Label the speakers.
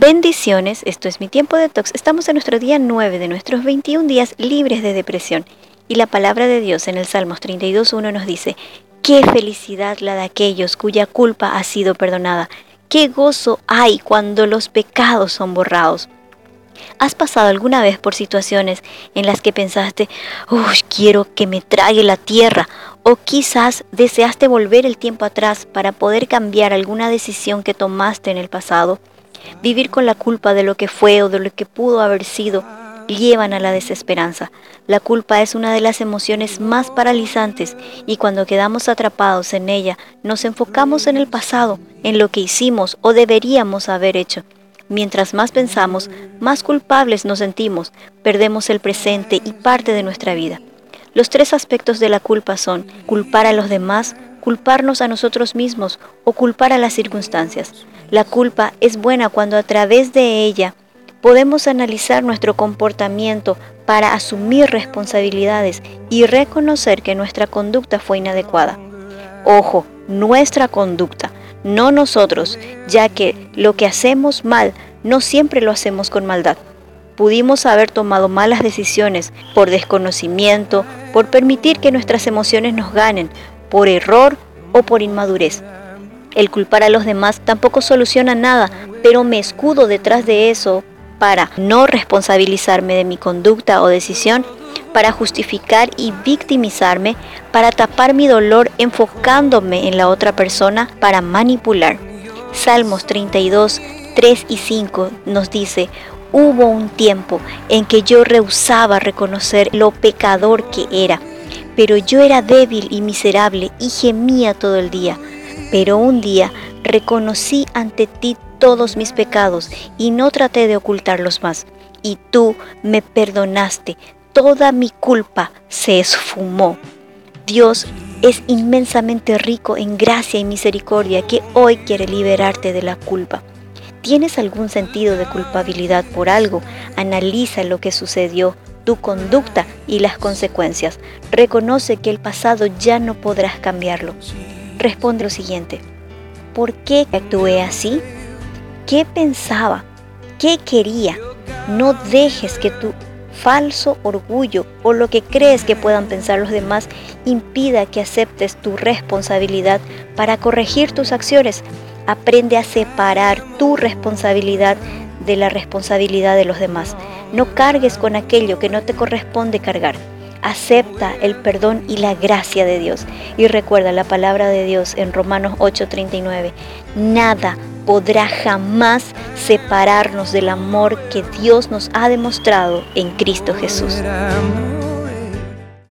Speaker 1: Bendiciones, esto es mi tiempo de tox. Estamos en nuestro día 9 de nuestros 21 días libres de depresión. Y la palabra de Dios en el Salmos 32.1 nos dice, qué felicidad la de aquellos cuya culpa ha sido perdonada. Qué gozo hay cuando los pecados son borrados. ¿Has pasado alguna vez por situaciones en las que pensaste, uy, quiero que me trague la tierra? O quizás deseaste volver el tiempo atrás para poder cambiar alguna decisión que tomaste en el pasado. Vivir con la culpa de lo que fue o de lo que pudo haber sido llevan a la desesperanza. La culpa es una de las emociones más paralizantes y cuando quedamos atrapados en ella nos enfocamos en el pasado, en lo que hicimos o deberíamos haber hecho. Mientras más pensamos, más culpables nos sentimos, perdemos el presente y parte de nuestra vida. Los tres aspectos de la culpa son culpar a los demás, culparnos a nosotros mismos o culpar a las circunstancias. La culpa es buena cuando a través de ella podemos analizar nuestro comportamiento para asumir responsabilidades y reconocer que nuestra conducta fue inadecuada. Ojo, nuestra conducta, no nosotros, ya que lo que hacemos mal no siempre lo hacemos con maldad. Pudimos haber tomado malas decisiones por desconocimiento, por permitir que nuestras emociones nos ganen, por error o por inmadurez. El culpar a los demás tampoco soluciona nada, pero me escudo detrás de eso para no responsabilizarme de mi conducta o decisión, para justificar y victimizarme, para tapar mi dolor enfocándome en la otra persona, para manipular. Salmos 32, 3 y 5 nos dice, hubo un tiempo en que yo rehusaba reconocer lo pecador que era, pero yo era débil y miserable y gemía todo el día. Pero un día reconocí ante ti todos mis pecados y no traté de ocultarlos más. Y tú me perdonaste, toda mi culpa se esfumó. Dios es inmensamente rico en gracia y misericordia que hoy quiere liberarte de la culpa. ¿Tienes algún sentido de culpabilidad por algo? Analiza lo que sucedió, tu conducta y las consecuencias. Reconoce que el pasado ya no podrás cambiarlo. Responde lo siguiente. ¿Por qué actué así? ¿Qué pensaba? ¿Qué quería? No dejes que tu falso orgullo o lo que crees que puedan pensar los demás impida que aceptes tu responsabilidad para corregir tus acciones. Aprende a separar tu responsabilidad de la responsabilidad de los demás. No cargues con aquello que no te corresponde cargar. Acepta el perdón y la gracia de Dios. Y recuerda la palabra de Dios en Romanos 8:39. Nada podrá jamás separarnos del amor que Dios nos ha demostrado en Cristo Jesús.